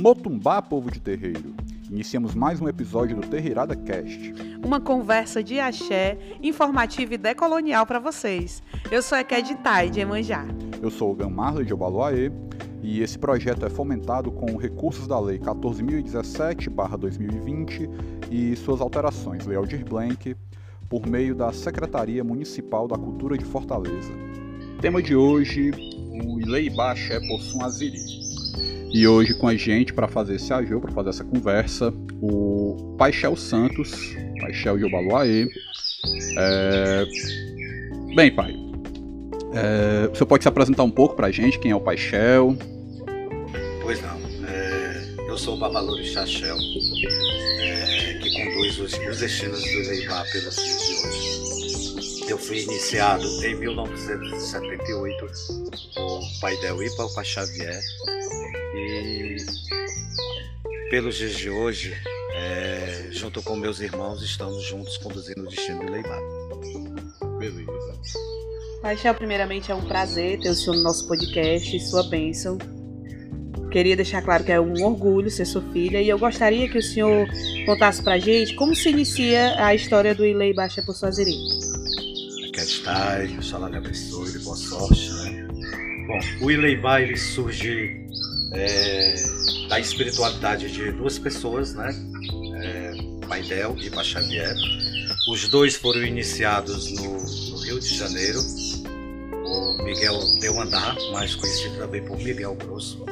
Motumbá, povo de terreiro. Iniciamos mais um episódio do Terreirada Cast. Uma conversa de axé, informativa e decolonial para vocês. Eu sou a Ked Tai, de Emanjá. Eu sou o Gamarle de Obaluaê e esse projeto é fomentado com recursos da Lei 14.017-2020 e suas alterações, Lei Aldir Blanc, por meio da Secretaria Municipal da Cultura de Fortaleza. Tema de hoje, o Ileibá Axé Possum Aziri. E hoje com a gente, para fazer esse ajuda, para fazer essa conversa, o Paixel Santos, Paixel de Obaluaê. É... Bem, pai, é... você pode se apresentar um pouco para a gente, quem é o Paixel? Pois não, é... eu sou o Babalori Chachel, é... que conduz os, os destinos do dias de hoje. Eu fui iniciado em 1978 por Pai Del Ipa, o Pai Xavier, e pelos dias de hoje, é, junto com meus irmãos, estamos juntos conduzindo o destino do Leibá. Beleza. Paixão, primeiramente é um prazer ter o senhor no nosso podcast, sua bênção. Queria deixar claro que é um orgulho ser sua filha e eu gostaria que o senhor contasse pra gente como se inicia a história do Ilei Baixa por Suaziri. Aqui está, que o Xalá lhe abençoe, boa sorte, né? Bom, o Ileibá ele surge é, da espiritualidade de duas pessoas, né? É, Paidel e Paxavier. Os dois foram iniciados no, no, Rio de Janeiro. O Miguel deu andar, mais conhecido também por Miguel Grosso.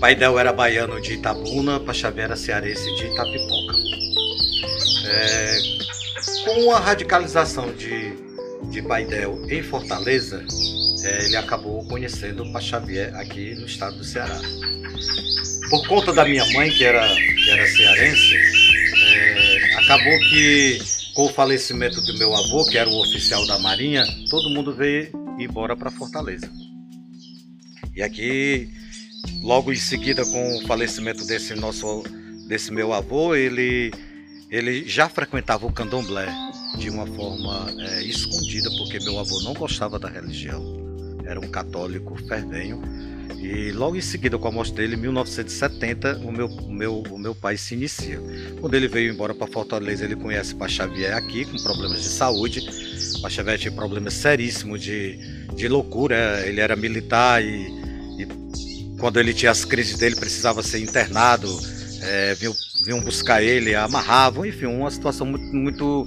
Paidel era baiano de Itabuna, Paxavier era cearense de Itapipoca. É, com a radicalização de, de Paidel em Fortaleza, é, ele acabou conhecendo o Xavier aqui no estado do Ceará. Por conta da minha mãe, que era, que era cearense, é, acabou que com o falecimento do meu avô, que era o oficial da Marinha, todo mundo veio embora para Fortaleza. E aqui, logo em seguida, com o falecimento desse nosso, desse meu avô, ele, ele já frequentava o candomblé de uma forma é, escondida, porque meu avô não gostava da religião era um católico fervenho. E logo em seguida, com a morte dele, em 1970, o meu, o meu, o meu pai se inicia. Quando ele veio embora para Fortaleza, ele conhece Pai Xavier aqui, com problemas de saúde. Xavier tinha problemas seríssimos de, de loucura, ele era militar e, e quando ele tinha as crises dele, precisava ser internado. É, vinham, vinham buscar ele, amarravam, enfim, uma situação muito, muito,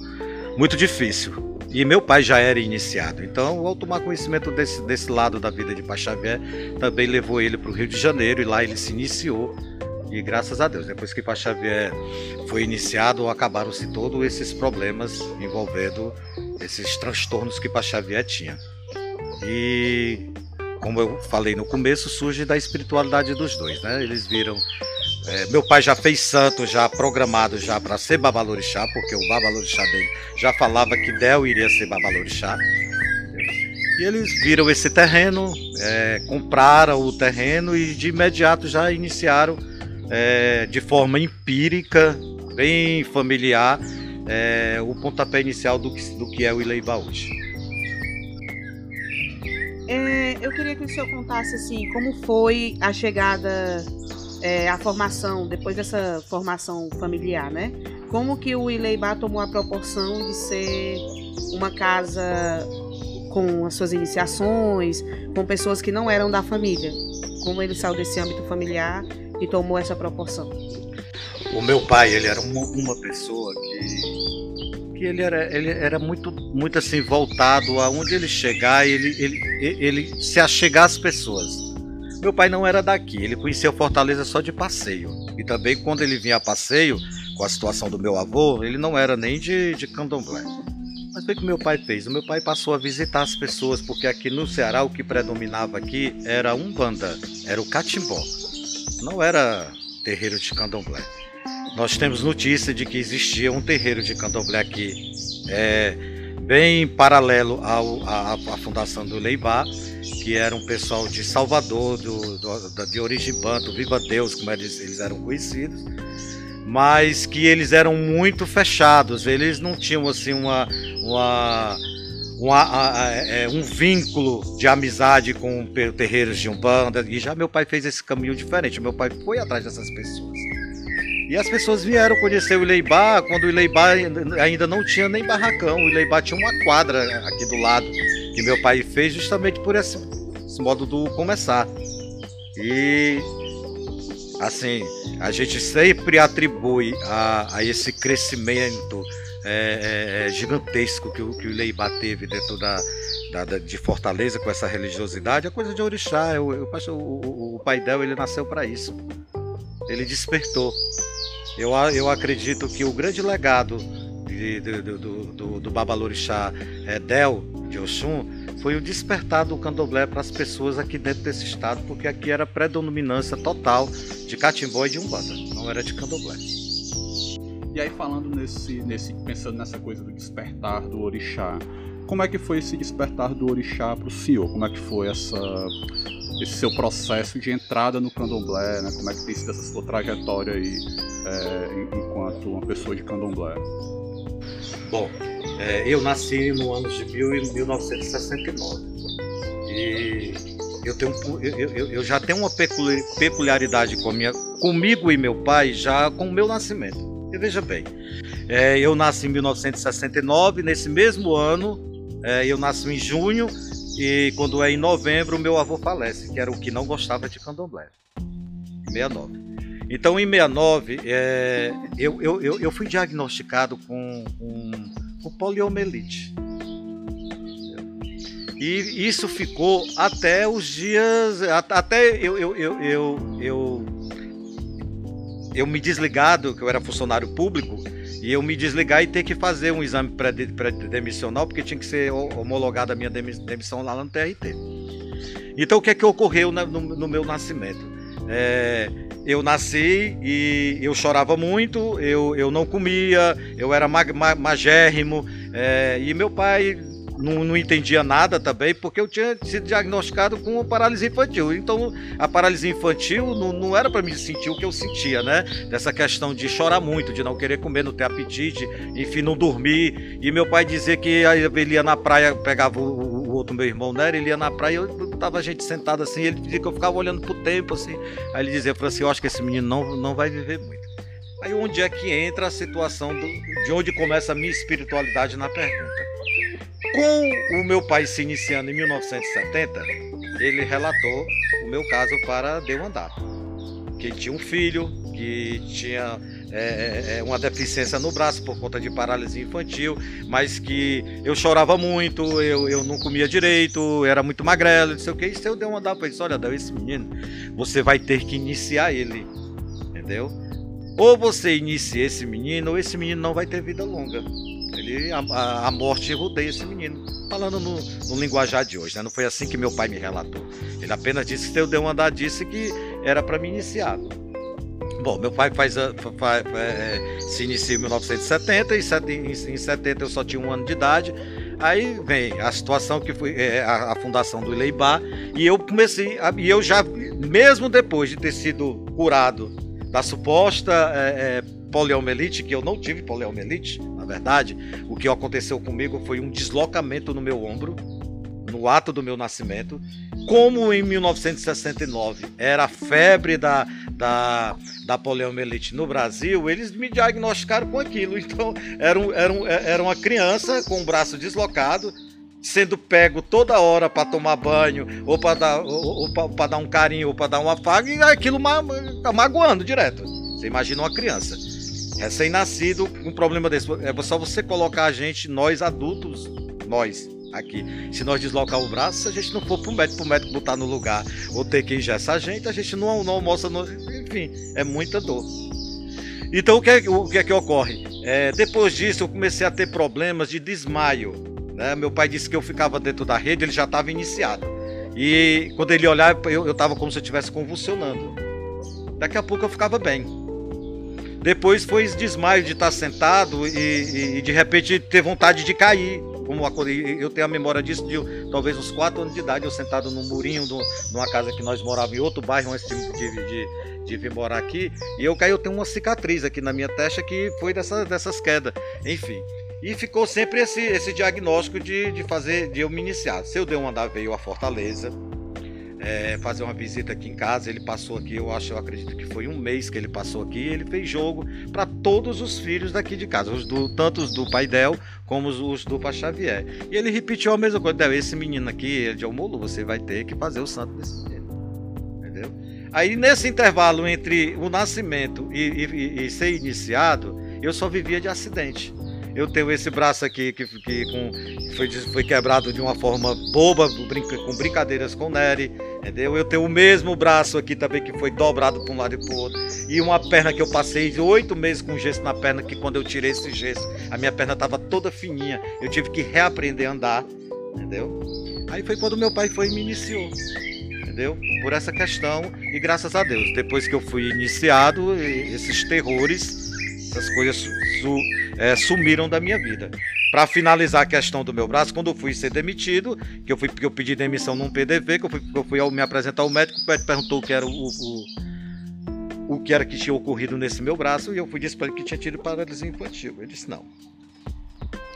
muito difícil. E meu pai já era iniciado. Então, ao tomar conhecimento desse, desse lado da vida de Xavier, também levou ele para o Rio de Janeiro e lá ele se iniciou. E graças a Deus, depois que Xavier foi iniciado, acabaram-se todos esses problemas envolvendo esses transtornos que Xavier tinha. E como eu falei no começo, surge da espiritualidade dos dois, né? Eles viram é, meu pai já fez santo, já programado já para ser babalorixá, porque o babalorixá dele já falava que Del iria ser babalorixá. E eles viram esse terreno, é, compraram o terreno e de imediato já iniciaram é, de forma empírica, bem familiar, é, o pontapé inicial do que, do que é o Ileiba hoje. É, eu queria que o senhor contasse assim, como foi a chegada é, a formação, depois dessa formação familiar, né? Como que o Ileibá tomou a proporção de ser uma casa com as suas iniciações, com pessoas que não eram da família? Como ele saiu desse âmbito familiar e tomou essa proporção? O meu pai, ele era uma, uma pessoa que, que ele era, ele era muito, muito assim voltado aonde ele chegar, ele, ele, ele se achegar às pessoas. Meu pai não era daqui, ele conhecia Fortaleza só de passeio. E também quando ele vinha a passeio, com a situação do meu avô, ele não era nem de, de candomblé. Mas o que meu pai fez? O meu pai passou a visitar as pessoas, porque aqui no Ceará o que predominava aqui era um banda, era o catimbó. Não era terreiro de candomblé. Nós temos notícia de que existia um terreiro de candomblé aqui, é, bem paralelo ao, à, à fundação do Leibá, que era um pessoal de Salvador, do, do, de origem banto, Viva Deus, como eles, eles eram conhecidos, mas que eles eram muito fechados, eles não tinham assim uma, uma é, um vínculo de amizade com terreiros de Umbanda. E já meu pai fez esse caminho diferente. Meu pai foi atrás dessas pessoas. E as pessoas vieram conhecer o Ileibá quando o Ileibá ainda não tinha nem barracão. O Ileibá tinha uma quadra aqui do lado que meu pai fez justamente por esse, esse modo do começar. E assim, a gente sempre atribui a, a esse crescimento é, é, é gigantesco que, que o Ileibá teve dentro da, da, da, de Fortaleza com essa religiosidade, a coisa de orixá. Eu, eu, o, o, o ele nasceu para isso. Ele despertou. Eu, eu acredito que o grande legado de, de, do, do, do Babalorixá é, Del, de Oxum, foi o despertar do candomblé para as pessoas aqui dentro desse estado, porque aqui era predominância total de catimbó e de umbanda, não era de candomblé. E aí falando nesse, nesse, pensando nessa coisa do despertar do orixá, como é que foi esse despertar do orixá para o senhor? Como é que foi essa, esse seu processo de entrada no candomblé? Né? Como é que tem sido essa sua trajetória aí é, enquanto uma pessoa de candomblé? Bom, é, eu nasci no ano de 1969 e eu, tenho, eu, eu, eu já tenho uma peculiaridade com minha, comigo e meu pai já com o meu nascimento. E veja bem, é, eu nasci em 1969, nesse mesmo ano, é, eu nasci em junho, e quando é em novembro, meu avô falece, que era o que não gostava de candomblé. 69. Então, em 69, é, eu, eu, eu, eu, fui diagnosticado com, com, com poliomielite. E isso ficou até os dias. Até eu, eu, eu, eu, eu eu me desligado, que eu era funcionário público, e eu me desligar e ter que fazer um exame pré-demissional, porque tinha que ser homologada a minha demissão lá no TRT. Então, o que é que ocorreu no, meu nascimento? É, eu nasci e eu chorava muito, eu, eu não comia, eu era mag, magérrimo, é, e meu pai não, não, entendia nada também, porque eu tinha sido diagnosticado com paralisia infantil. Então, a paralisia infantil não, não era para me sentir o que eu sentia, né? Dessa questão de chorar muito, de não querer comer, não ter apetite, enfim, não dormir. E meu pai dizia que ele ia na praia, pegava o, o outro meu irmão, né? Ele ia na praia, eu tava a gente sentado assim, ele dizia que eu ficava olhando pro tempo, assim. Aí ele dizia, assim, eu acho que esse menino não, não vai viver muito. Aí onde é que entra a situação do, de onde começa a minha espiritualidade na pergunta? Com o meu pai se iniciando em 1970, ele relatou o meu caso para Andar, que tinha um filho que tinha é, é, é, uma deficiência no braço por conta de paralisia infantil, mas que eu chorava muito, eu, eu não comia direito, era muito magrelo, não sei o que. E se eu dei um andar para ele, olha, esse menino, você vai ter que iniciar ele, entendeu? Ou você inicia esse menino, ou esse menino não vai ter vida longa. Ele, a, a morte rodeia esse menino. Falando no, no, linguajar de hoje, né? Não foi assim que meu pai me relatou. Ele apenas disse que eu dei um andar disse que era para me iniciar. Bom, meu pai faz, faz é, se inicia em 1970 e em 70 eu só tinha um ano de idade. Aí vem a situação que foi é, a, a, fundação do Ileibá e eu comecei a, e eu já mesmo depois de ter sido curado da suposta é, é poliomielite, que eu não tive poliomielite, na verdade, o que aconteceu comigo foi um deslocamento no meu ombro, no ato do meu nascimento. Como em 1969 era a febre da, da, da poliomielite no Brasil, eles me diagnosticaram com aquilo. Então, era, um, era, um, era uma criança com o braço deslocado, sendo pego toda hora para tomar banho, ou para dar, ou, ou dar um carinho, ou para dar um afago, e aquilo ma magoando direto. Você imagina uma criança recém-nascido, um problema desse. É só você colocar a gente, nós adultos, nós aqui. Se nós deslocar o braço, se a gente não for pro médico, pro médico botar no lugar, ou ter que engessar a gente, a gente não, não almoça, enfim, é muita dor. Então o que é, o que, é que ocorre? É, depois disso eu comecei a ter problemas de desmaio. Né? Meu pai disse que eu ficava dentro da rede, ele já estava iniciado. E quando ele olhava, eu estava como se eu estivesse convulsionando. Daqui a pouco eu ficava bem. Depois foi desmaio de estar sentado e, e, de repente ter vontade de cair. Como eu tenho a memória disso de talvez uns 4 anos de idade, eu sentado num murinho de numa casa que nós morávamos em outro bairro antes de, de, de, vir morar aqui. E eu caí, eu tenho uma cicatriz aqui na minha testa que foi dessa, dessas quedas. Enfim. E ficou sempre esse, esse diagnóstico de, de fazer, de eu me iniciar. Seu Deu Andar veio a Fortaleza, é, fazer uma visita aqui em casa. Ele passou aqui, eu acho, eu acredito que foi um mês que ele passou aqui. Ele fez jogo para todos os filhos daqui de casa, os do, tanto os do pai Del como os, os do Pai Xavier. E ele repetiu a mesma coisa: esse menino aqui, é de Almolu, você vai ter que fazer o santo desse menino. Entendeu? Aí nesse intervalo entre o nascimento e, e, e ser iniciado, eu só vivia de acidente. Eu tenho esse braço aqui que, que com, foi, foi quebrado de uma forma boba, brinca, com brincadeiras com Nery, entendeu? Eu tenho o mesmo braço aqui também que foi dobrado para um lado e para o outro. E uma perna que eu passei oito meses com gesso na perna, que quando eu tirei esse gesso, a minha perna estava toda fininha. Eu tive que reaprender a andar, entendeu? Aí foi quando meu pai foi e me iniciou entendeu? Por essa questão e graças a Deus, depois que eu fui iniciado, esses terrores, essas coisas é, sumiram da minha vida. Para finalizar a questão do meu braço, quando eu fui ser demitido, que eu fui que eu pedi demissão num PDV, que eu fui, que eu fui ao me apresentar ao médico, o médico perguntou o que era o, o, o que era que tinha ocorrido nesse meu braço e eu fui disse para ele que tinha tido paralisia infantil. Ele disse não,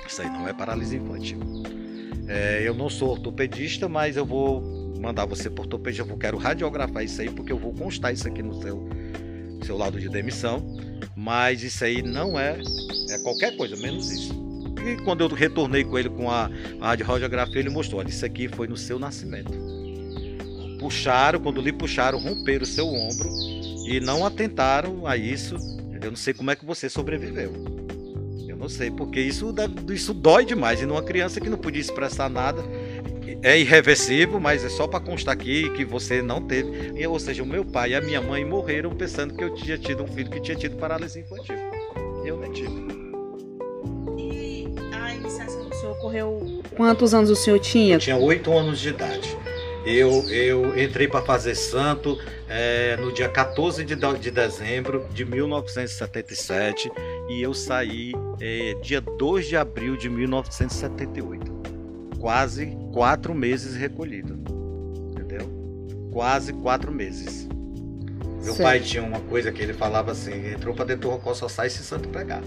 isso aí não é paralisia infantil. É, eu não sou ortopedista, mas eu vou mandar você por ortopedia, eu quero radiografar isso aí, porque eu vou constar isso aqui no seu, seu lado de demissão. Mas isso aí não é, é qualquer coisa, menos isso. E quando eu retornei com ele com a, a radiografia, ele mostrou: olha, isso aqui foi no seu nascimento. Puxaram, quando lhe puxaram, romperam o seu ombro e não atentaram a isso. Eu não sei como é que você sobreviveu. Eu não sei, porque isso, isso dói demais. E numa criança que não podia expressar nada, é irreversível, mas é só para constar aqui que você não teve. Ou seja, o meu pai e a minha mãe morreram pensando que eu tinha tido um filho que tinha tido paralisia infantil. Eu nem tive. E a iniciação do senhor ocorreu. Quantos anos o senhor tinha? Eu tinha oito anos de idade. Eu, eu entrei para fazer santo é, no dia 14 de, de dezembro de 1977 e eu saí é, dia 2 de abril de 1978 quase quatro meses recolhido. Entendeu? Quase quatro meses. Meu certo. pai tinha uma coisa que ele falava assim: entrou para dentro do rocó, só sai se santo pegar.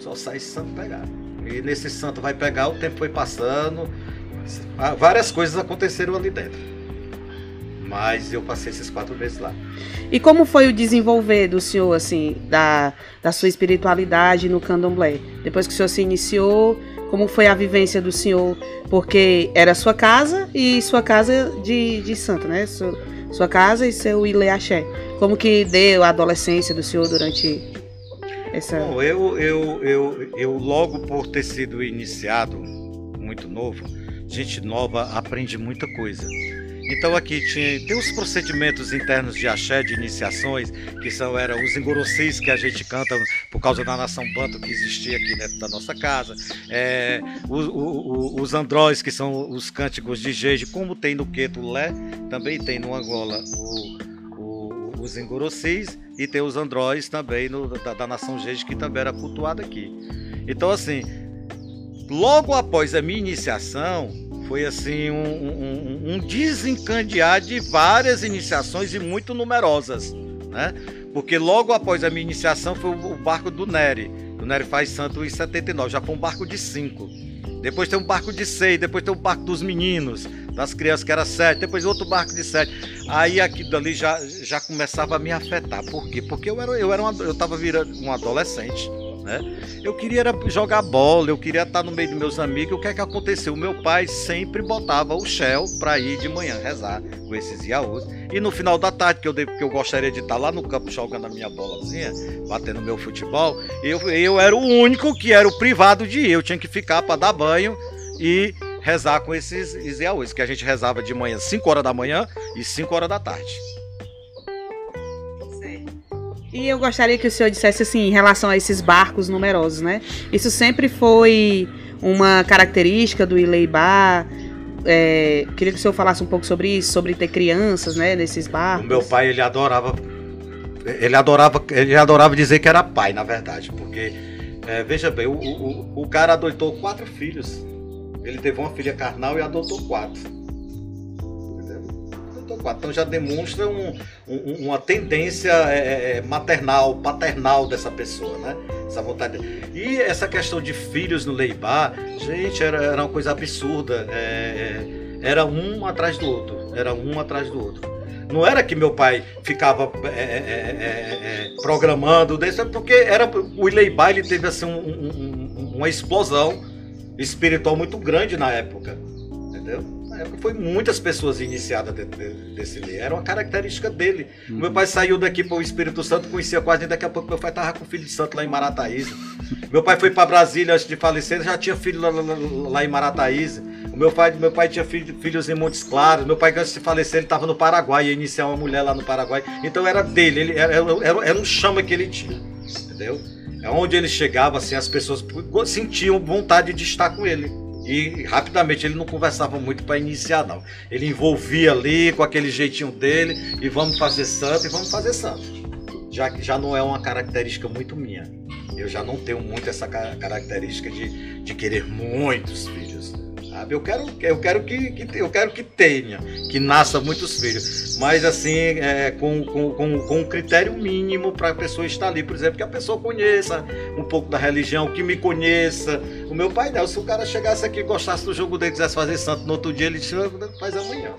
Só sai se santo pegar. E nesse santo vai pegar, o tempo foi passando, várias coisas aconteceram ali dentro. Mas eu passei esses quatro meses lá. E como foi o desenvolver do senhor, assim, da, da sua espiritualidade no candomblé? Depois que o senhor se iniciou, como foi a vivência do senhor? Porque era sua casa e sua casa de, de santo, né? Sua, sua casa e seu Ileaxé. Como que deu a adolescência do senhor durante essa. Bom, eu, eu, eu, eu logo por ter sido iniciado muito novo, gente nova aprende muita coisa. Então aqui tinha, tem os procedimentos internos de axé, de iniciações, que são eram os engorossis que a gente canta por causa da nação banto que existia aqui dentro da nossa casa, é, os, os, os andróis que são os cânticos de jeje, como tem no Queto Lé, também tem no Angola o, o, os engorossis e tem os andróis também no, da, da nação jeje que também era cultuada aqui. Então assim, logo após a minha iniciação, foi assim um, um, um desencandear de várias iniciações e muito numerosas, né? Porque logo após a minha iniciação foi o barco do Nery. O Nery faz santo em 79, já foi um barco de cinco. Depois tem um barco de seis, depois tem um barco dos meninos, das crianças que era sete, depois outro barco de sete. Aí aquilo ali já, já começava a me afetar. Por quê? Porque eu era, eu era uma, eu tava virando um adolescente né? Eu queria jogar bola, eu queria estar no meio dos meus amigos. O que é que aconteceu? O meu pai sempre botava o Shell para ir de manhã rezar com esses iaús. E no final da tarde, que eu, que eu gostaria de estar lá no campo jogando a minha bolazinha, batendo meu futebol, eu, eu era o único que era o privado de ir. Eu tinha que ficar para dar banho e rezar com esses iaús, que a gente rezava de manhã 5 horas da manhã e 5 horas da tarde. E eu gostaria que o senhor dissesse assim, em relação a esses barcos numerosos, né? Isso sempre foi uma característica do Ileibá. É, queria que o senhor falasse um pouco sobre isso, sobre ter crianças, né, nesses barcos. O meu pai, ele adorava, ele adorava, ele adorava dizer que era pai, na verdade, porque é, veja bem, o, o, o cara adotou quatro filhos. Ele teve uma filha carnal e adotou quatro. Entendeu? Adotou 4. Então já demonstra um, um, uma tendência é, é, é, maternal, paternal dessa pessoa, né? Essa vontade. E essa questão de filhos no Leibá, gente, era, era uma coisa absurda. É, era um atrás do outro. Era um atrás do outro. Não era que meu pai ficava é, é, programando, porque era o Ileibá ele teve assim, um, um, uma explosão espiritual muito grande na época. Entendeu? Época foi muitas pessoas iniciadas dentro desse lei. Era uma característica dele. Uhum. Meu pai saiu daqui para o Espírito Santo, conhecia quase, e daqui a pouco meu pai estava com o filho de santo lá em Marataíza. meu pai foi para Brasília antes de falecer, já tinha filho lá, lá, lá em Marataíza. O meu pai, meu pai tinha filho, filhos em Montes Claros. Meu pai, antes de falecer, ele estava no Paraguai, ia iniciar uma mulher lá no Paraguai. Então era dele, ele, era, era, era um chama que ele tinha. Entendeu? É onde ele chegava, assim, as pessoas sentiam vontade de estar com ele. E rapidamente ele não conversava muito para iniciar, não. Ele envolvia ali com aquele jeitinho dele e vamos fazer santo e vamos fazer santo. Já que já não é uma característica muito minha. Eu já não tenho muito essa característica de, de querer muitos filhos. Sabe? Eu quero, eu quero que, que, eu quero que tenha, que nasça muitos filhos, mas assim, é, com, com, com, com um critério mínimo para a pessoa estar ali, por exemplo, que a pessoa conheça um pouco da religião, que me conheça. O meu pai não, se o cara chegasse aqui, gostasse do jogo dele, quisesse fazer santo no outro dia, ele disse, faz amanhã.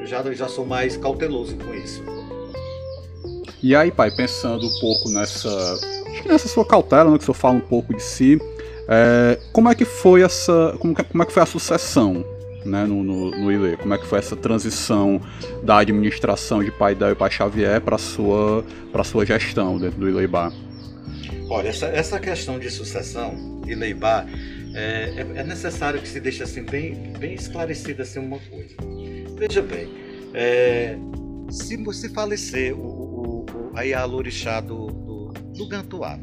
Eu já, já sou mais cauteloso com isso. E aí, pai, pensando um pouco nessa, nessa sua cautela, né, que o senhor fala um pouco de si, é, como é que foi essa. Como, como é que foi a sucessão né, no, no, no ILE? Como é que foi essa transição da administração de Pai Del e Pai Xavier para sua, sua gestão dentro do Ileibá? Olha, essa, essa questão de sucessão, Ileibá, é, é, é necessário que se deixe assim, bem, bem esclarecida assim, uma coisa. Veja bem, é, se você falecer o, o, o, a Ialorixá do, do, do Gantuá,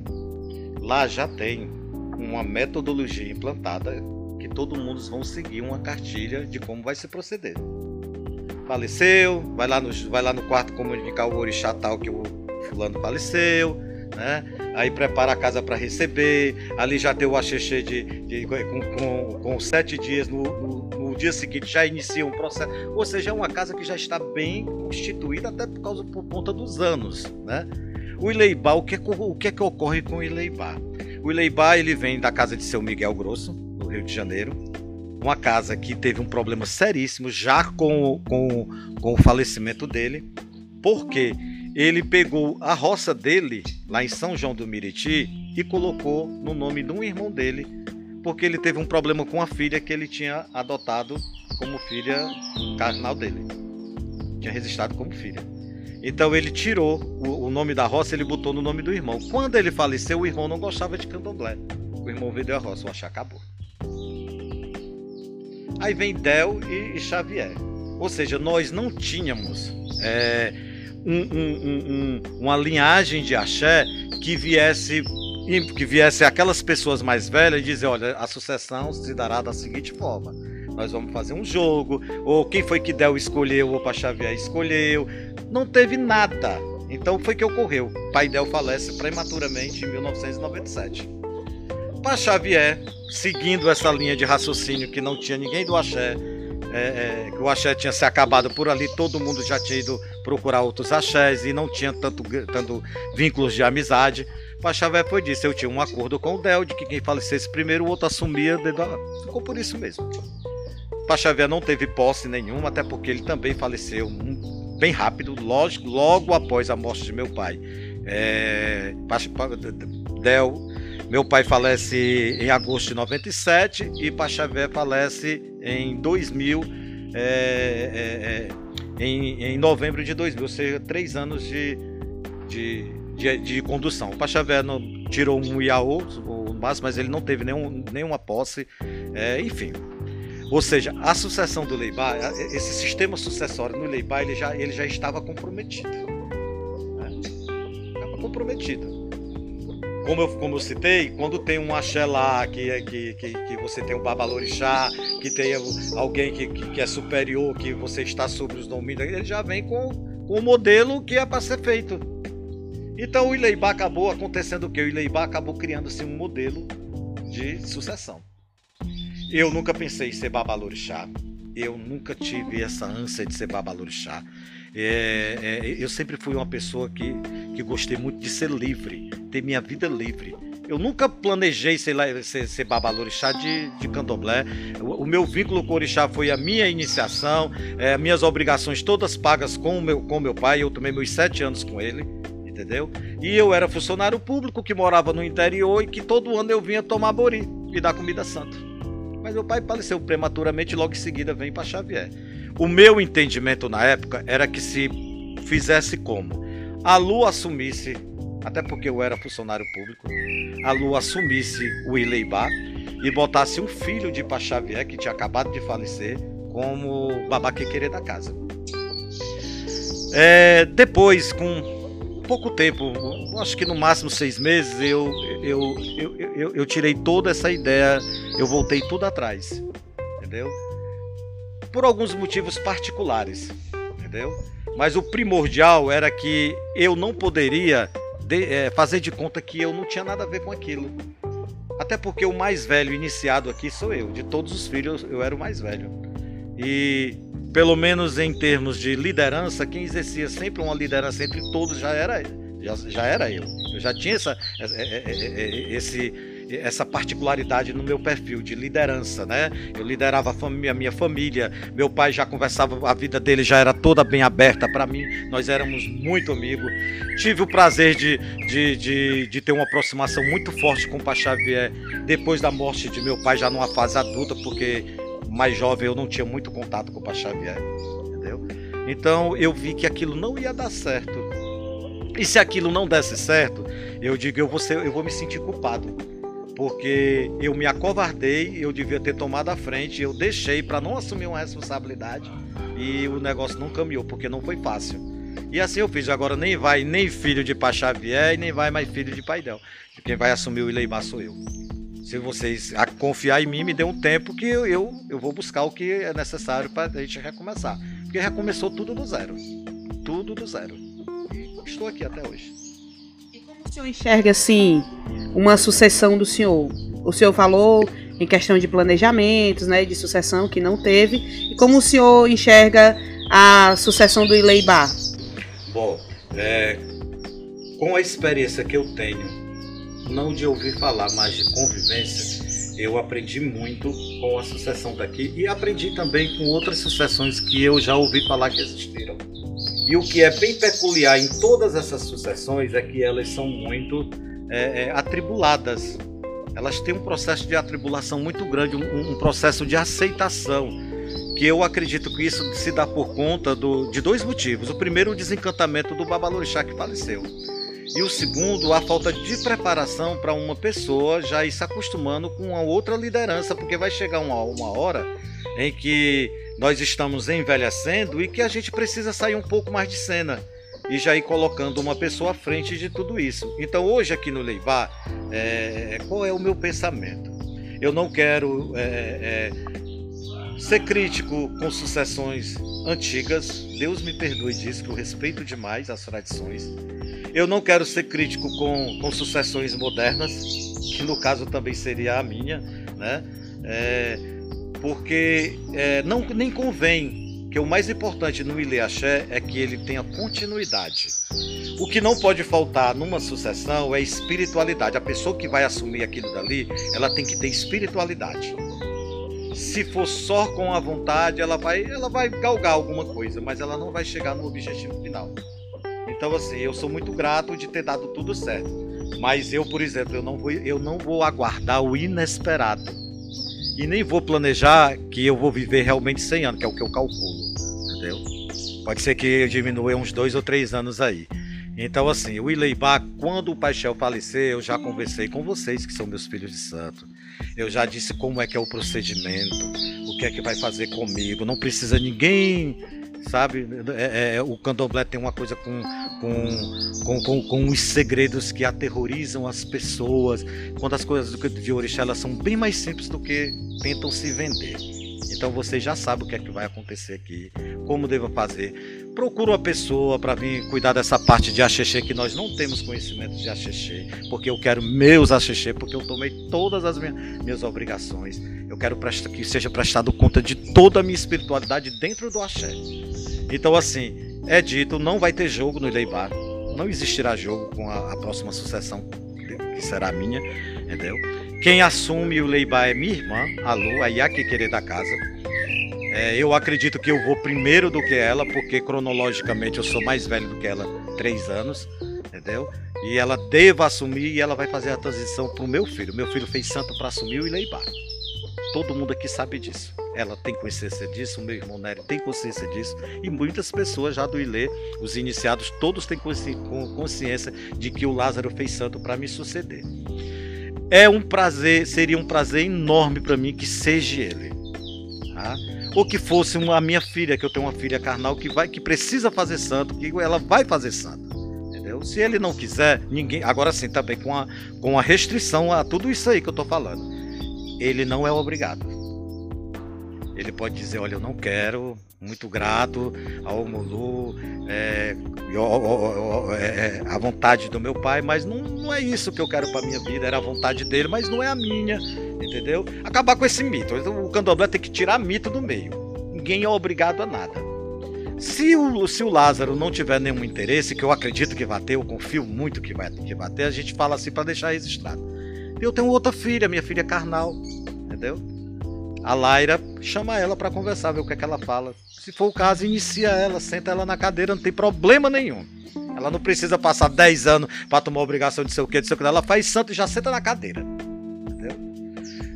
lá já tem uma metodologia implantada que todo mundo vão seguir uma cartilha de como vai se proceder. Faleceu, vai lá no, vai lá no quarto comunicar o orixá tal que o fulano faleceu, né? Aí prepara a casa para receber, ali já deu o axexê de, de, com, com, com, sete dias, no, no, no, dia seguinte já inicia um processo, ou seja, é uma casa que já está bem constituída até por causa por conta dos anos, né? O Ileibá, o que, é o que é que ocorre com o Ileibá? O Ileibá ele vem da casa de seu Miguel Grosso, no Rio de Janeiro. Uma casa que teve um problema seríssimo já com, com, com o falecimento dele, porque ele pegou a roça dele, lá em São João do Miriti, e colocou no nome de um irmão dele, porque ele teve um problema com a filha que ele tinha adotado como filha carnal dele. Tinha registrado como filha. Então ele tirou o, o, nome da roça, ele botou no nome do irmão. Quando ele faleceu, o irmão não gostava de candomblé. O irmão vendeu a roça, o achar acabou. Aí vem Del e, e, Xavier. Ou seja, nós não tínhamos é, um, um, um, uma linhagem de axé que viesse que viesse aquelas pessoas mais velhas e dizer, olha, a sucessão se dará da seguinte forma nós vamos fazer um jogo, ou quem foi que Del escolheu, ou Xavier escolheu. Não teve nada. Então foi que ocorreu. Pai Del falece prematuramente em 1997. Para Xavier, seguindo essa linha de raciocínio que não tinha ninguém do axé, é, é, que o axé tinha se acabado por ali, todo mundo já tinha ido procurar outros axés e não tinha tanto, tanto vínculos de amizade. Xavier foi disso, eu tinha um acordo com o Del de que quem falecesse primeiro o outro assumia, ficou por isso mesmo. Xavier não teve posse nenhuma, até porque ele também faleceu bem rápido, lógico, logo após a morte de meu pai. É, Del, meu pai falece em agosto de 97 e Xavier falece em 2000, é, é, é, em, em, novembro de 2000, ou seja, três anos de, de, de, de condução. Não, tirou um IAO, mas ele não teve nenhum, nenhuma posse, é, enfim. Ou seja, a sucessão do Leibá, esse sistema sucessório no Leibá, ele já, ele já estava comprometido. Né? Estava comprometido. Como eu, como eu citei, quando tem um axé lá, que, é, que, que, que você tem um babalorixá, que tem alguém que, que, é superior, que você está sobre os domínios, ele já vem com, com o modelo que é para ser feito. Então o Ileibá acabou acontecendo o que? O Ileibá acabou criando-se um modelo de sucessão. Eu nunca pensei em ser babalorixá. eu nunca tive essa ânsia de ser babalorixá. É, é, eu sempre fui uma pessoa que, que gostei muito de ser livre, ter minha vida livre. Eu nunca planejei sei lá, ser, ser babalorixá de, de candomblé. O, o, meu vínculo com o orixá foi a minha iniciação, é, minhas obrigações todas pagas com o meu, com meu pai. Eu tomei meus sete anos com ele, entendeu? E eu era funcionário público que morava no interior e que todo ano eu vinha tomar bori e dar comida santa. Mas meu pai faleceu prematuramente e logo em seguida vem para Xavier. O meu entendimento na época era que se fizesse como a Lu assumisse, até porque eu era funcionário público, a Lu assumisse o Ileibá e botasse um filho de Pachavier, que tinha acabado de falecer, como babaquequerê da casa. É, depois, com pouco tempo, acho que no máximo seis meses, eu, eu, eu, eu, eu tirei toda essa ideia, eu voltei tudo atrás, entendeu? por alguns motivos particulares, entendeu? Mas o primordial era que eu não poderia de, é, fazer de conta que eu não tinha nada a ver com aquilo. Até porque o mais velho iniciado aqui sou eu. De todos os filhos, eu era o mais velho. E, pelo menos em termos de liderança, quem exercia sempre uma liderança entre todos já era, já, já era eu. Eu já tinha essa, esse essa particularidade no meu perfil de liderança, né? Eu liderava a, família, a minha família, meu pai já conversava, a vida dele já era toda bem aberta para mim, nós éramos muito amigos. Tive o prazer de, de, de, de ter uma aproximação muito forte com o Pai Xavier depois da morte de meu pai, já numa fase adulta, porque mais jovem eu não tinha muito contato com o Pai Xavier, entendeu? Então eu vi que aquilo não ia dar certo. E se aquilo não desse certo, eu digo, eu vou, ser, eu vou me sentir culpado porque eu me acovardei, eu devia ter tomado a frente, eu deixei para não assumir uma responsabilidade e o negócio não caminhou, porque não foi fácil. E assim eu fiz, agora nem vai nem filho de Pá Xavier e nem vai mais filho de Paidel. Quem vai assumir o Ileibá sou eu. Se vocês confiar em mim, me dê um tempo que eu, eu, eu vou buscar o que é necessário para a gente recomeçar. Porque recomeçou tudo do zero. Tudo do zero. E estou aqui até hoje o senhor enxerga assim uma sucessão do senhor? O senhor falou em questão de planejamentos, né, de sucessão que não teve. E como o senhor enxerga a sucessão do Ileibá? Bom, é, com a experiência que eu tenho, não de ouvir falar, mas de convivência, eu aprendi muito com a sucessão daqui e aprendi também com outras sucessões que eu já ouvi falar que existiram. E o que é bem peculiar em todas essas sucessões é que elas são muito é, é, atribuladas. Elas têm um processo de atribulação muito grande, um, um, processo de aceitação. Que eu acredito que isso se dá por conta do, de dois motivos. O primeiro, o desencantamento do Babalorixá que faleceu. E o segundo, a falta de preparação para uma pessoa já ir se acostumando com uma outra liderança, porque vai chegar uma, uma hora em que nós estamos envelhecendo e que a gente precisa sair um pouco mais de cena e já ir colocando uma pessoa à frente de tudo isso. Então, hoje aqui no Leivá, é, qual é o meu pensamento? Eu não quero é, é, ser crítico com sucessões antigas, Deus me perdoe disso, que eu respeito demais as tradições. Eu não quero ser crítico com, com sucessões modernas, que no caso também seria a minha, né? É, porque é, não nem convém que o mais importante no Ileaxé é que ele tenha continuidade. O que não pode faltar numa sucessão é espiritualidade. A pessoa que vai assumir aquilo dali, ela tem que ter espiritualidade. Se for só com a vontade, ela vai, ela vai galgar alguma coisa, mas ela não vai chegar no objetivo final. Então assim, eu sou muito grato de ter dado tudo certo. Mas eu, por exemplo, eu não vou, eu não vou aguardar o inesperado e nem vou planejar que eu vou viver realmente 100 anos, que é o que eu calculo, entendeu? Pode ser que eu diminua uns dois ou três anos aí. Então, assim, o Ileibá, quando o Paixão falecer, eu já conversei com vocês, que são meus filhos de santo. Eu já disse como é que é o procedimento, o que é que vai fazer comigo. Não precisa ninguém sabe? É, é, o candomblé tem uma coisa com, com, com, com, com os segredos que aterrorizam as pessoas, quando as coisas de orixá elas são bem mais simples do que tentam se vender. Então você já sabe o que é que vai acontecer aqui, como devo fazer. Procura uma pessoa para vir cuidar dessa parte de axexê que nós não temos conhecimento de axexê, porque eu quero meus axexê, porque eu tomei todas as minhas, minhas obrigações. Eu quero que seja prestado conta de toda a minha espiritualidade dentro do axé. Então assim, é dito, não vai ter jogo no Ileibar, não existirá jogo com a, a próxima sucessão que será minha, entendeu? Quem assume o Leibá é minha irmã, a Lu, a Yaki querer da casa. É, eu acredito que eu vou primeiro do que ela, porque cronologicamente eu sou mais velho do que ela, três anos, entendeu? E ela deva assumir e ela vai fazer a transição para o meu filho. Meu filho fez santo para assumir o Ileibá. Todo mundo aqui sabe disso. Ela tem consciência disso, o meu irmão Nery tem consciência disso, e muitas pessoas já do Ilê, os iniciados, todos têm consciência de que o Lázaro fez santo para me suceder. É um prazer, seria um prazer enorme para mim que seja ele. Tá? Ou que fosse uma, a minha filha, que eu tenho uma filha carnal que vai que precisa fazer santo, que ela vai fazer santo. Entendeu? Se ele não quiser, ninguém. Agora sim, também com a, com a restrição a tudo isso aí que eu estou falando. Ele não é obrigado. Ele pode dizer, olha, eu não quero, muito grato ao Mulu, é, é, a vontade do meu pai, mas não, não é isso que eu quero para minha vida, era a vontade dele, mas não é a minha, entendeu? Acabar com esse mito. Então, o candomblé tem que tirar mito do meio. Ninguém é obrigado a nada. Se o, se o Lázaro não tiver nenhum interesse, que eu acredito que vai ter, eu confio muito que vai, que vai ter, a gente fala assim para deixar registrado. Eu tenho outra filha, minha filha carnal, entendeu? A Laira chama ela para conversar, ver o que é que ela fala. Se for o caso, inicia ela, senta ela na cadeira, não tem problema nenhum. Ela não precisa passar 10 anos para tomar obrigação de ser o quê, de ser o que. Ela faz santo e já senta na cadeira. Entendeu?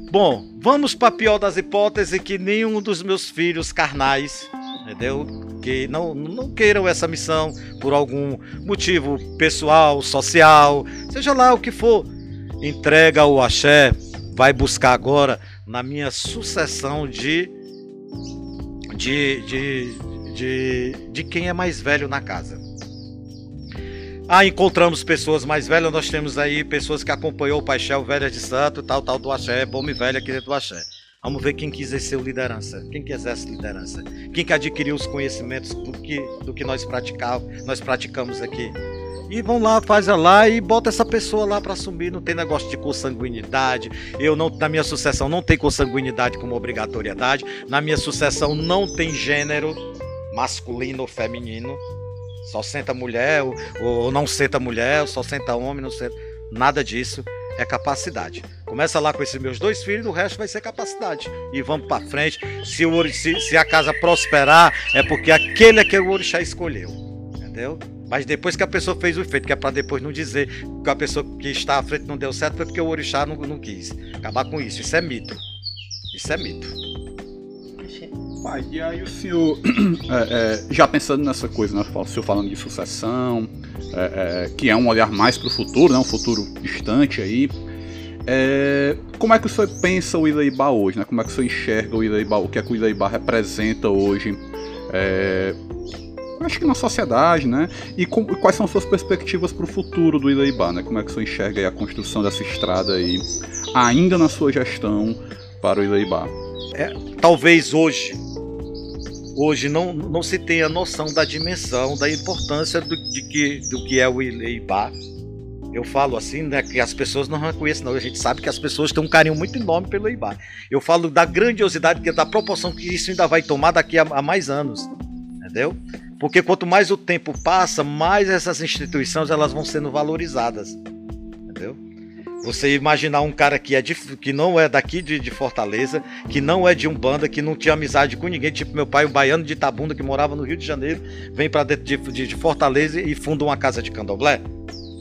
Bom, vamos para pior das hipóteses que nenhum dos meus filhos carnais, entendeu? Que não, não queiram essa missão por algum motivo pessoal, social, seja lá o que for, entrega o axé, vai buscar agora na minha sucessão de, de, de, de, de quem é mais velho na casa. Ah, encontramos pessoas mais velhas, nós temos aí pessoas que acompanhou o Paixão, velhas de santo, tal, tal do axé, bom e velha aqui dentro do axé. Vamos ver quem quis exercer liderança, quem que exerce liderança, quem que adquiriu os conhecimentos do que, do que nós, praticamos, nós praticamos aqui e vão lá, faz lá e bota essa pessoa lá para assumir. Não tem negócio de consanguinidade. Eu não, na minha sucessão não tem consanguinidade como obrigatoriedade. Na minha sucessão não tem gênero masculino ou feminino. Só senta mulher ou, ou não senta mulher, só senta homem, não senta nada disso. É capacidade. Começa lá com esses meus dois filhos, o resto vai ser capacidade. E vamos para frente. Se, o, se, se a casa prosperar, é porque aquele é que o orixá escolheu. Entendeu? Mas depois que a pessoa fez o efeito, que é para depois não dizer que a pessoa que está à frente não deu certo, foi porque o orixá não, não quis. Acabar com isso. Isso é mito. Isso é mito. Pai, e aí o senhor, é, é, já pensando nessa coisa, né, o senhor falando de sucessão, é, é que é um olhar mais para o futuro, né, um futuro distante aí, é, como é que o senhor pensa o Ileibá hoje, né, como é que o senhor enxerga o Ileibá, o que é que o Ileibá representa hoje é, acho que na sociedade, né? E com, quais são suas perspectivas para o futuro do Ileibá, né? Como é que você enxerga a construção dessa estrada aí, ainda na sua gestão para o Ileibá? É, talvez hoje, hoje não, não se tenha noção da dimensão, da importância do, de que, do que é o Ileibá. Eu falo assim, né, que as pessoas não reconhecem, não. A gente sabe que as pessoas têm um carinho muito enorme pelo Ileibá. Eu falo da grandiosidade, da proporção que isso ainda vai tomar daqui a, a mais anos. Entendeu? Porque quanto mais o tempo passa, mais essas instituições elas vão sendo valorizadas. Entendeu? Você imaginar um cara que, é de, que não é daqui de, de, Fortaleza, que não é de Umbanda, que não tinha amizade com ninguém, tipo meu pai, um baiano de Itabunda, que morava no Rio de Janeiro, vem para dentro de, de, Fortaleza e funda uma casa de candomblé.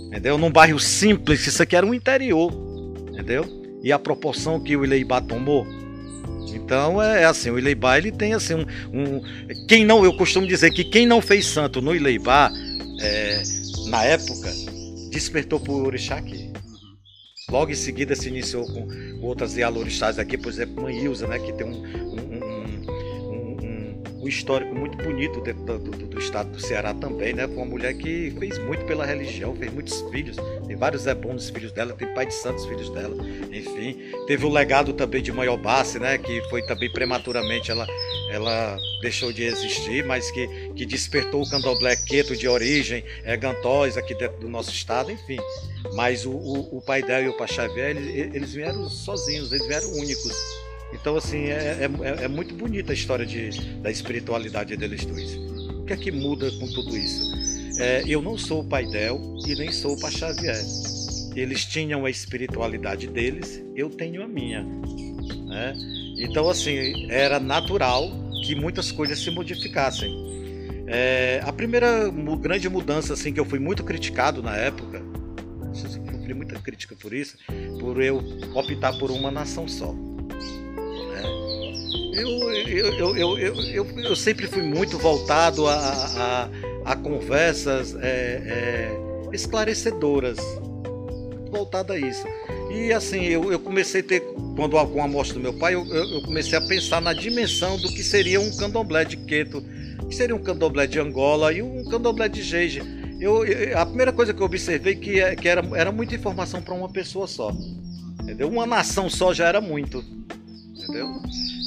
Entendeu? Num bairro simples, isso aqui era um interior. Entendeu? E a proporção que o Ileibá tomou, então é, é, assim, o Ileibá ele tem assim um, um, quem não, eu costumo dizer que quem não fez santo no Ileibá é, na época despertou por orixá aqui. Logo em seguida se iniciou com, outras yalorixás aqui, por exemplo, Mãe Ilza, né, que tem um, um, um histórico muito bonito dentro do, do, do, estado do Ceará também, né? Foi uma mulher que fez muito pela religião, fez muitos filhos, tem vários é bons filhos dela, tem pai de santos filhos dela, enfim. Teve o legado também de Mãe Obassi, né? Que foi também prematuramente, ela, ela deixou de existir, mas que, que despertou o candomblé queto de origem, é, Gantóis aqui dentro do nosso estado, enfim. Mas o, o, o pai dela e o Pai Xavier, eles, eles vieram sozinhos, eles vieram únicos. Então, assim, é, é, é, muito bonita a história de, da espiritualidade deles dois. O que é que muda com tudo isso? É, eu não sou o pai Del e nem sou o Pai Xavier. Eles tinham a espiritualidade deles, eu tenho a minha. Né? Então, assim, era natural que muitas coisas se modificassem. É, a primeira grande mudança, assim, que eu fui muito criticado na época, sofri muita crítica por isso, por eu optar por uma nação só. Eu, eu, eu, eu, eu, sempre fui muito voltado a, a, a conversas é, é, esclarecedoras, voltado a isso. E assim, eu, eu comecei a ter, quando com a morte do meu pai, eu, eu, comecei a pensar na dimensão do que seria um candomblé de Queto, que seria um candomblé de Angola e um candomblé de Jeje. Eu, a primeira coisa que eu observei que, é, que era, era muita informação para uma pessoa só. Entendeu? Uma nação só já era muito. Entendeu?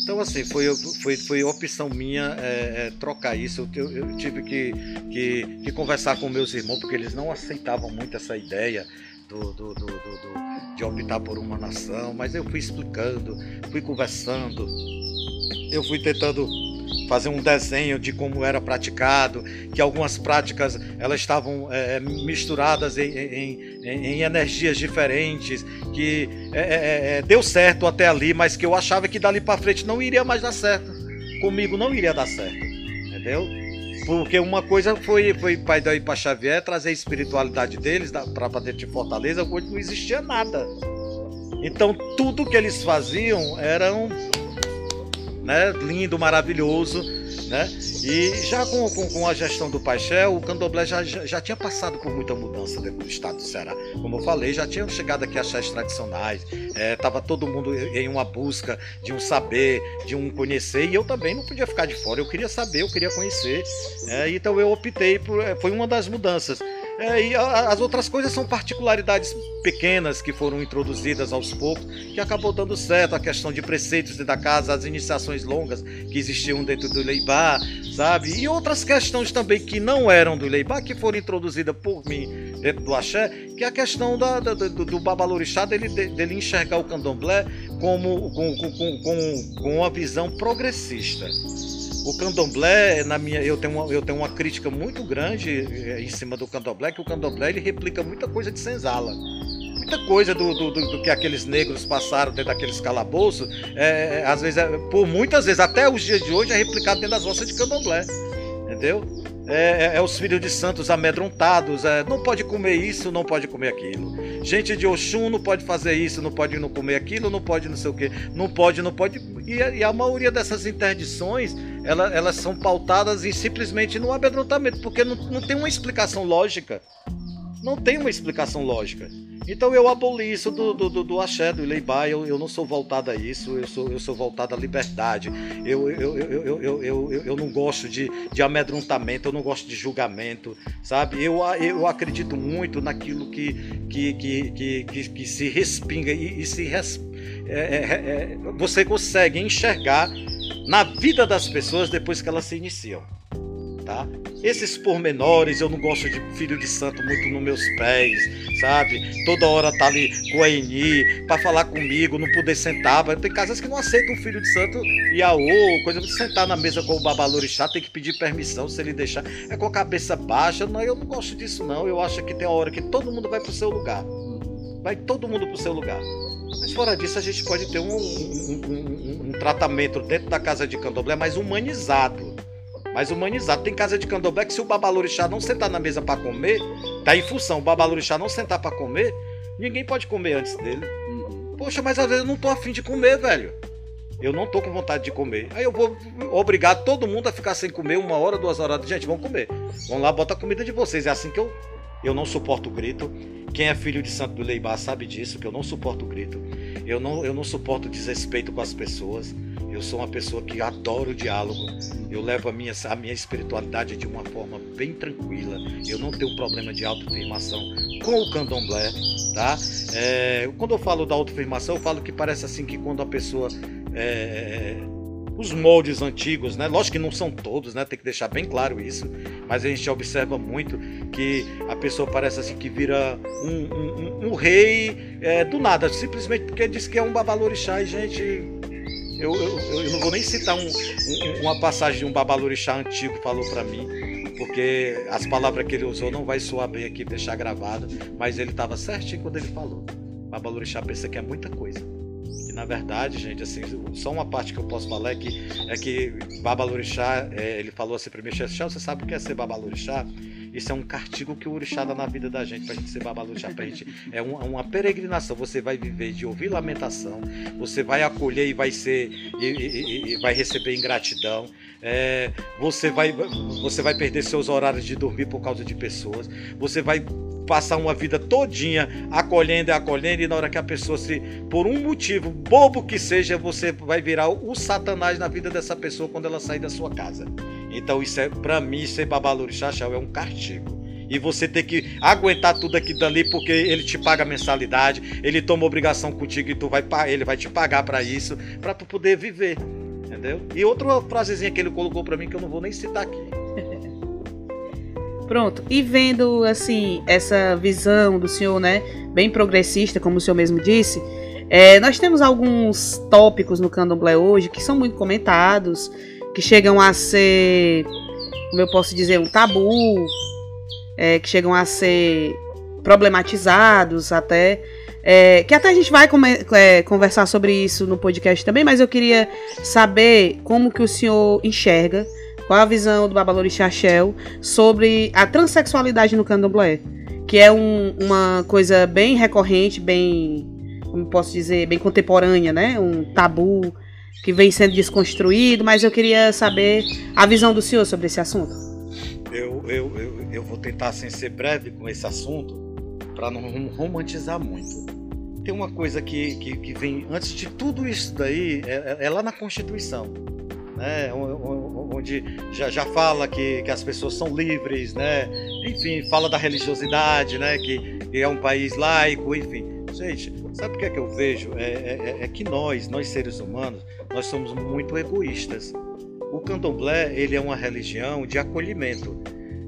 Então, assim, foi, foi, foi opção minha é, é, trocar isso. Eu, eu tive que, que, que, conversar com meus irmãos, porque eles não aceitavam muito essa ideia do, do, do, do, de optar por uma nação. Mas eu fui explicando, fui conversando, eu fui tentando fazer um desenho de como era praticado, que algumas práticas elas estavam é, misturadas em, em, em, energias diferentes, que é, é, é, deu certo até ali, mas que eu achava que dali para frente não iria mais dar certo. Comigo não iria dar certo, entendeu? Porque uma coisa foi, foi Pai Daí para Xavier trazer a espiritualidade deles para dentro de Fortaleza, onde não existia nada. Então tudo que eles faziam eram né? lindo, maravilhoso. Né? E já com, com, com a gestão do Paixel, o candomblé já, já, já, tinha passado por muita mudança dentro do estado do Ceará. Como eu falei, já tinham chegado aqui chás tradicionais, estava é, todo mundo em uma busca de um saber, de um conhecer, e eu também não podia ficar de fora, eu queria saber, eu queria conhecer. É, então eu optei por. É, foi uma das mudanças. É, e a, as outras coisas são particularidades pequenas que foram introduzidas aos poucos, que acabou dando certo. A questão de preceitos da casa, as iniciações longas que existiam dentro do Leibá, sabe? E outras questões também que não eram do Leibá, que foram introduzidas por mim dentro do Axé, que é a questão da, da, do, do Babalorixá, dele, dele enxergar o candomblé como, com, com, com, com uma visão progressista. O candomblé, na minha, eu tenho uma, eu tenho uma crítica muito grande eh, em cima do candomblé, que o candomblé ele replica muita coisa de senzala. Muita coisa do, do, do, do que aqueles negros passaram dentro daqueles calabouços, é, às vezes, é, por muitas vezes, até os dias de hoje, é replicado dentro das roças de candomblé. Entendeu? É, é, é, os filhos de santos amedrontados, é, não pode comer isso, não pode comer aquilo. Gente de Oxum não pode fazer isso, não pode não comer aquilo, não pode não sei o que, não pode, não pode. E, e a maioria dessas interdições, ela, elas são pautadas em, simplesmente no amedrontamento, porque não, não tem uma explicação lógica. Não tem uma explicação lógica. Então eu aboli isso do, do, do, do axé, do Ileibai, eu, eu não sou voltado a isso, eu sou, eu sou voltado à liberdade. Eu, eu, eu, eu, eu, eu, não gosto de, de amedrontamento, eu não gosto de julgamento, sabe? Eu, eu acredito muito naquilo que, que, que, que, que, que se respinga e, e se res, é, é, é, você consegue enxergar na vida das pessoas depois que elas se iniciam tá? Esses pormenores, eu não gosto de filho de santo muito nos meus pés, sabe? Toda hora tá ali com a Eni para falar comigo, não poder sentar. Tem casas que não aceitam um filho de santo e a ô, coisa de sentar na mesa com o babalorixá, tem que pedir permissão se ele deixar. É com a cabeça baixa. Não, eu não gosto disso não. Eu acho que tem a hora que todo mundo vai pro seu lugar. Vai todo mundo pro seu lugar. Mas fora disso, a gente pode ter um, um, um, um tratamento dentro da casa de candomblé mais humanizado mais humanizado. Tem casa de candomblé que se o babalorixá não sentar na mesa para comer, tá em função, o babalorixá não sentar para comer, ninguém pode comer antes dele. Uhum. Poxa, mas às vezes eu não tô afim de comer, velho. Eu não tô com vontade de comer. Aí eu vou obrigar todo mundo a ficar sem comer uma hora, duas horas. Gente, vamos comer. Vamos lá, bota a comida de vocês. É assim que eu. Eu não suporto o grito. Quem é filho de Santo do Leibá sabe disso, que eu não suporto o grito. Eu não, eu não suporto desrespeito com as pessoas Eu sou uma pessoa que adoro o diálogo. Eu levo a minha, a minha espiritualidade de uma forma bem tranquila. Eu não tenho problema de autoafirmação com o candomblé, tá? É, quando eu falo da autoafirmação, eu falo que parece assim que quando a pessoa é, os moldes antigos, né? Lógico que não são todos, né? Tem que deixar bem claro isso. Mas a gente observa muito que a pessoa parece assim que vira um, um, um rei é, do nada, simplesmente porque diz que é um babalorixá e gente. Eu, eu, eu não vou nem citar um, uma passagem de um babalorixá antigo falou para mim, porque as palavras que ele usou não vai soar bem aqui, deixar gravado, mas ele estava certinho quando ele falou. Babalorixá pensa que é muita coisa. Na verdade, gente, assim, só uma parte que eu posso falar é que, é que Babalorixá, é, ele falou assim primeiro, Xexé, você sabe o que é ser Babalorixá? Isso é um castigo que o orixá dá na vida da gente, pra gente ser babalorixá, pra gente. É uma, uma, peregrinação. Você vai viver de ouvir lamentação, você vai acolher e vai ser e, e, e vai receber ingratidão. É, você vai você vai perder seus horários de dormir por causa de pessoas. Você vai passar uma vida todinha acolhendo e acolhendo, e na hora que a pessoa se, por um motivo bobo que seja, você vai virar o satanás na vida dessa pessoa quando ela sair da sua casa. Então isso é, para mim, ser babalorixá é um castigo. E você ter que aguentar tudo aqui dali porque ele te paga mensalidade, ele toma obrigação contigo e tu vai ele vai te pagar para isso, para tu poder viver, entendeu? E outra frasezinha que ele colocou para mim que eu não vou nem citar aqui. Pronto. E vendo assim essa visão do senhor, né, bem progressista, como o senhor mesmo disse, é, nós temos alguns tópicos no Candomblé hoje que são muito comentados, que chegam a ser, como eu posso dizer, um tabu, é, que chegam a ser problematizados até. É, que até a gente vai é, conversar sobre isso no podcast também, mas eu queria saber como que o senhor enxerga qual a visão do Babalorixá Shell sobre a transexualidade no candomblé? Que é um, uma coisa bem recorrente, bem, como posso dizer, bem contemporânea, né? Um tabu que vem sendo desconstruído, mas eu queria saber a visão do senhor sobre esse assunto. Eu, eu, eu, eu vou tentar assim, ser breve com esse assunto para não romantizar muito. Tem uma coisa que, que, que, vem antes de tudo isso daí, é, é lá na Constituição né, onde já, já fala que, que as pessoas são livres, né, enfim, fala da religiosidade, né, que, que é um país laico, enfim. Gente, sabe o que é que eu vejo? É, é, é, que nós, nós seres humanos, nós somos muito egoístas. O candomblé, ele é uma religião de acolhimento.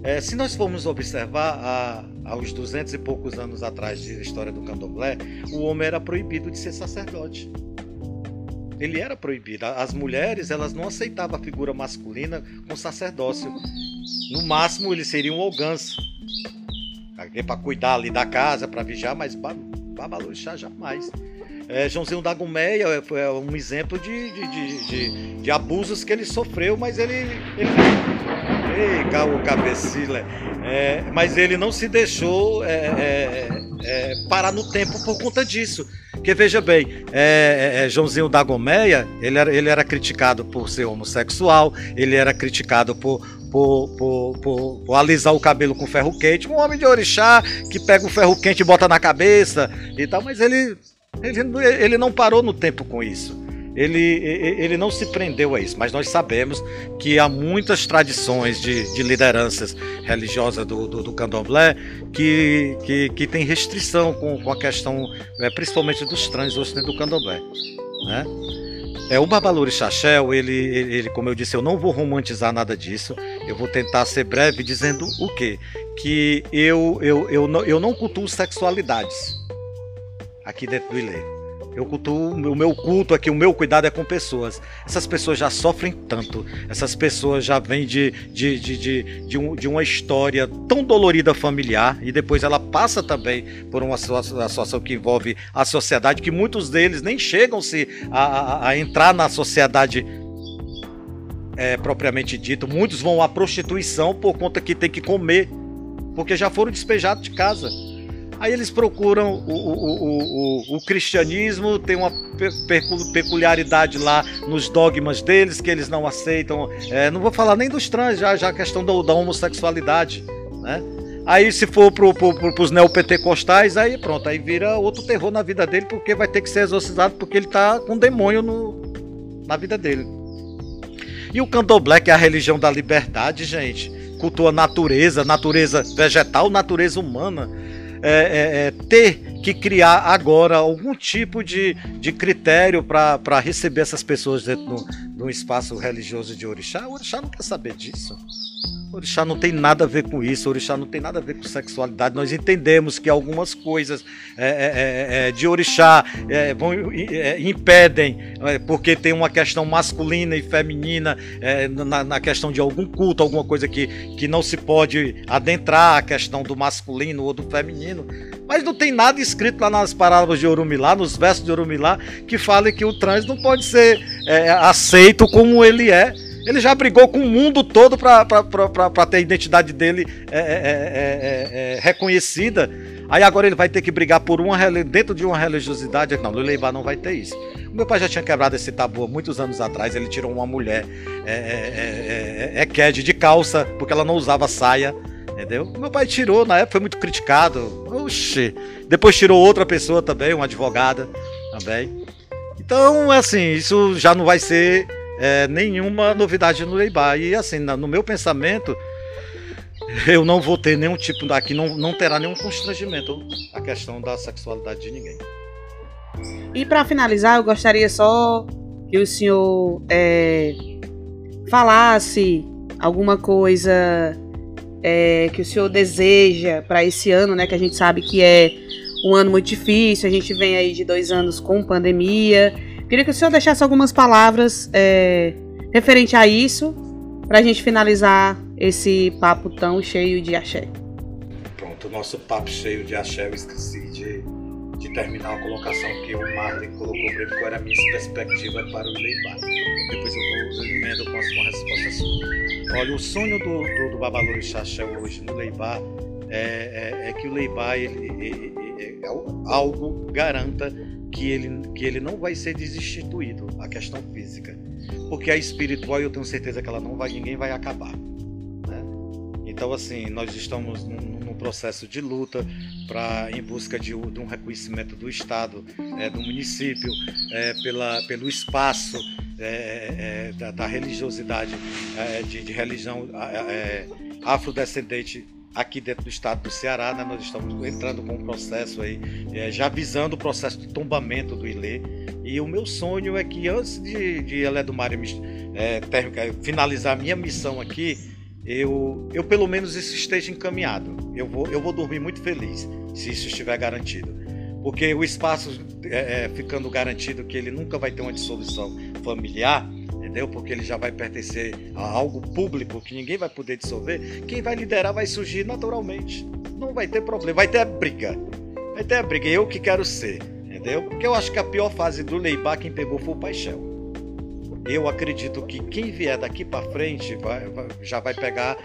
É, se nós formos observar, há, há uns 200 e poucos anos atrás de história do candomblé, o homem era proibido de ser sacerdote ele era proibido. As mulheres elas não aceitavam a figura masculina com sacerdócio. No máximo eles seriam ogãs. Alguém para cuidar ali da casa, para vigiar, mas babalorixá jamais. É, Joãozinho da Gomeia foi é um exemplo de, de, de, de, de abusos que ele sofreu, mas ele. ele... Ei, o cabecilha. É, mas ele não se deixou é, é, é, parar no tempo por conta disso. Porque veja bem, é, é, é, Joãozinho da Gomeia, ele era, ele era criticado por ser homossexual, ele era criticado por, por, por, por, por, alisar o cabelo com ferro quente. Um homem de orixá que pega o ferro quente e bota na cabeça e tal, mas ele, ele, ele não parou no tempo com isso ele, ele não se prendeu a isso, mas nós sabemos que há muitas tradições de, de lideranças religiosas do, do, do candomblé que, que, que tem restrição com, com a questão, é, principalmente dos trans hoje do candomblé. Né? É, o Babaluri Chachel, ele, ele, ele, como eu disse, eu não vou romantizar nada disso, eu vou tentar ser breve dizendo o quê? Que eu, eu, eu, não, eu não cultuo sexualidades aqui dentro do Ilê. Eu cultuo, o meu culto aqui, o meu cuidado é com pessoas. Essas pessoas já sofrem tanto. Essas pessoas já vêm de, de, de, de, de, um, de uma história tão dolorida familiar e depois ela passa também por uma situação que envolve a sociedade, que muitos deles nem chegam-se a, a, a entrar na sociedade é, propriamente dito. Muitos vão à prostituição por conta que tem que comer, porque já foram despejados de casa. Aí eles procuram o, o, o, o cristianismo, tem uma peculiaridade lá nos dogmas deles que eles não aceitam. É, não vou falar nem dos trans, já, já a questão da, da homossexualidade. Né? Aí se for pro, pro, pro, pros neopentecostais, aí pronto, aí vira outro terror na vida dele, porque vai ter que ser exorcizado porque ele tá com um demônio no, na vida dele. E o candomblé, que é a religião da liberdade, gente, cultua natureza, natureza vegetal, natureza humana. É, é, é, ter que criar agora algum tipo de, de critério para receber essas pessoas dentro de um espaço religioso de orixá. O orixá não quer saber disso. Orixá não tem nada a ver com isso, Orixá não tem nada a ver com sexualidade. Nós entendemos que algumas coisas é, é, é, é de Orixá é, vão, é, impedem, porque tem uma questão masculina e feminina na, na, questão de algum culto, alguma coisa que, que não se pode adentrar a questão do masculino ou do feminino. Mas não tem nada escrito lá nas palavras de Orumilá, nos versos de Orumilá, que fale que o trans não pode ser aceito como ele é ele já brigou com o mundo todo para ter a identidade dele é é, é, é, é, reconhecida. Aí agora ele vai ter que brigar por uma dentro de uma religiosidade. Não, Luleibá não vai ter isso. O meu pai já tinha quebrado esse tabu há muitos anos atrás. Ele tirou uma mulher é, é, é, de calça porque ela não usava saia. Entendeu? Meu pai tirou, na época foi muito criticado. Oxi. Depois tirou outra pessoa também, uma advogada também. Então, assim, isso já não vai ser é, nenhuma novidade no Leibá. E assim, no meu pensamento, eu não vou ter nenhum tipo. Aqui não, não terá nenhum constrangimento a questão da sexualidade de ninguém. E para finalizar, eu gostaria só que o senhor é, falasse alguma coisa é, que o senhor deseja para esse ano, né? Que a gente sabe que é um ano muito difícil, a gente vem aí de dois anos com pandemia Queria que o senhor deixasse algumas palavras é, referente a isso, para a gente finalizar esse papo tão cheio de axé. Pronto, o nosso papo cheio de axé, eu esqueci de, de terminar a colocação que o Marley colocou para qual era a minha perspectiva para o Leibá. Depois eu vou emendo com a sua resposta sua. Olha, o sonho do, do, do Babalô Xaxé hoje no Leibá é, é, é, que o Leibá ele, ele, ele, é algo garanta que ele, que ele não vai ser desinstituído, a questão física. Porque a espiritual eu tenho certeza que ela não vai, ninguém vai acabar. Né? Então, assim, nós estamos num, num processo de luta para em busca de, de, um reconhecimento do Estado, é, do município, é, pela, pelo espaço é, é da, da, religiosidade, é, de, de, religião é, afrodescendente aqui dentro do estado do Ceará, né, nós estamos entrando com um processo aí, é, já visando o processo de tombamento do Ilê. E o meu sonho é que antes de, de Elé do é, é, finalizar a minha missão aqui, eu, eu pelo menos isso esteja encaminhado. Eu vou, eu vou dormir muito feliz se isso estiver garantido. Porque o espaço é, é ficando garantido que ele nunca vai ter uma dissolução familiar, entendeu? Porque ele já vai pertencer a algo público que ninguém vai poder dissolver. Quem vai liderar vai surgir naturalmente. Não vai ter problema, vai ter briga. Vai ter briga. Eu que quero ser, entendeu? Porque eu acho que a pior fase do Leibá quem pegou foi o Paixão. Eu acredito que quem vier daqui para frente vai, vai, já vai pegar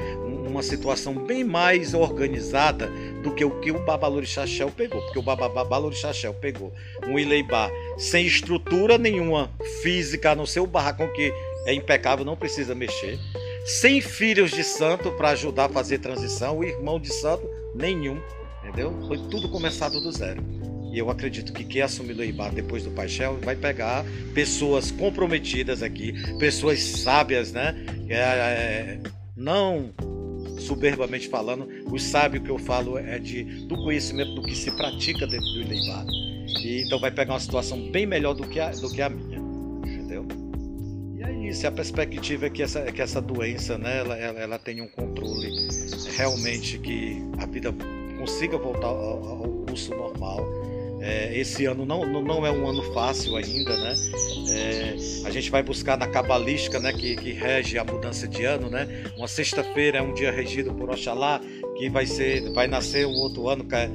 uma situação bem mais organizada do que o que o Babalorixaxel pegou. Porque o Babalorixaxel pegou um Ileibá sem estrutura nenhuma física, a não ser o barracão que é impecável, não precisa mexer. Sem filhos de santo para ajudar a fazer transição, o irmão de santo nenhum, entendeu? Foi tudo começado do zero. E eu acredito que quem assumir o Ibar depois do Paixão vai pegar pessoas comprometidas aqui, pessoas sábias, né? É, é, não soberbamente falando, o sábio que eu falo é de, do conhecimento do que se pratica dentro do Ileibar. E então vai pegar uma situação bem melhor do que a, do que a minha, entendeu? E é isso, a perspectiva é que essa, é que essa doença, né, ela, ela, ela tenha um controle realmente que a vida consiga voltar ao, ao curso normal é, esse ano não, não é um ano fácil ainda, né? É, a gente vai buscar na cabalística, né, que, que rege a mudança de ano, né? Uma sexta-feira é um dia regido por Oxalá, que vai ser, vai nascer um outro ano que é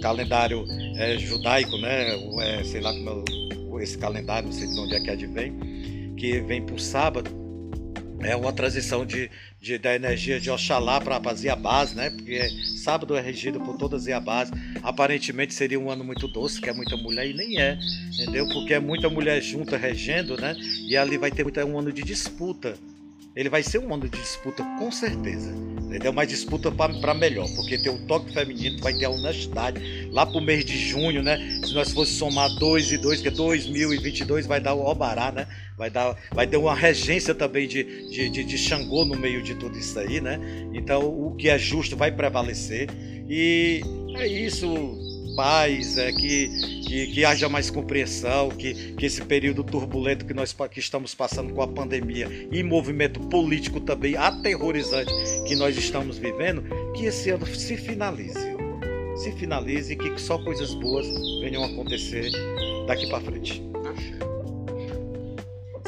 calendário é, judaico, né? É, sei lá como é esse calendário, não sei de onde é que advém, que vem por sábado. É uma transição de, de, da energia de Oxalá para as Iabás, né? Porque sábado é regido por todas as Iabás. Aparentemente seria um ano muito doce, que é muita mulher, e nem é, entendeu? Porque é muita mulher junta regendo, né? E ali vai ter muito, é um ano de disputa, ele vai ser um ano de disputa com certeza. Entendeu? Mas disputa para melhor, porque tem o toque feminino, vai ter a honestidade lá pro mês de junho, né? Se nós fosse somar 2 e 2, que é 2022, vai dar o Obará, né? Vai, dar, vai ter uma regência também de, de, de, de Xangô no meio de tudo isso aí, né? Então o que é justo vai prevalecer. E é isso, paz, é que, que, que, haja mais compreensão, que, que esse período turbulento que nós que estamos passando com a pandemia e movimento político também aterrorizante que nós estamos vivendo, que esse ano se finalize. Se finalize e que só coisas boas venham a acontecer daqui para frente.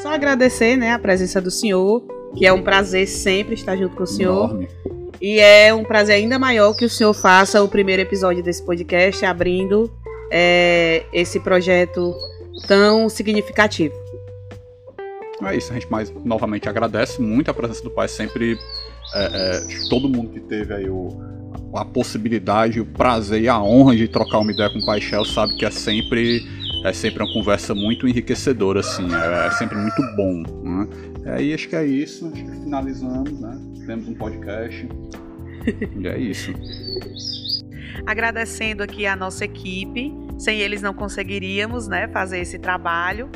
Só agradecer né, a presença do senhor, que é um prazer sempre estar junto com o senhor. Enorme. E é um prazer ainda maior que o senhor faça o primeiro episódio desse podcast, abrindo é, esse projeto tão significativo. É isso, a gente mais novamente agradece muito a presença do pai, sempre é, é, todo mundo que teve aí o, a possibilidade, o prazer e a honra de trocar uma ideia com o Pai Shell sabe que é sempre é sempre uma conversa muito enriquecedora, assim, é, é sempre muito bom. Né? É, e acho que é isso, acho que finalizamos, né? Temos um podcast. e é isso. Agradecendo aqui a nossa equipe, sem eles não conseguiríamos né, fazer esse trabalho.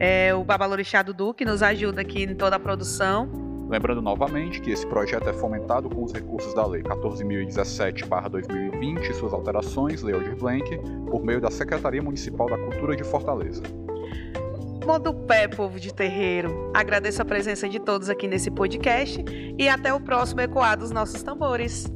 É, o Babalorixá Dudu, que nos ajuda aqui em toda a produção. Lembrando novamente que esse projeto é fomentado com os recursos da Lei 14.017-2020 e suas alterações, Lei Aldir Blanc, por meio da Secretaria Municipal da Cultura de Fortaleza. Modo pé, povo de terreiro. Agradeço a presença de todos aqui nesse podcast e até o próximo Ecoar dos Nossos Tambores.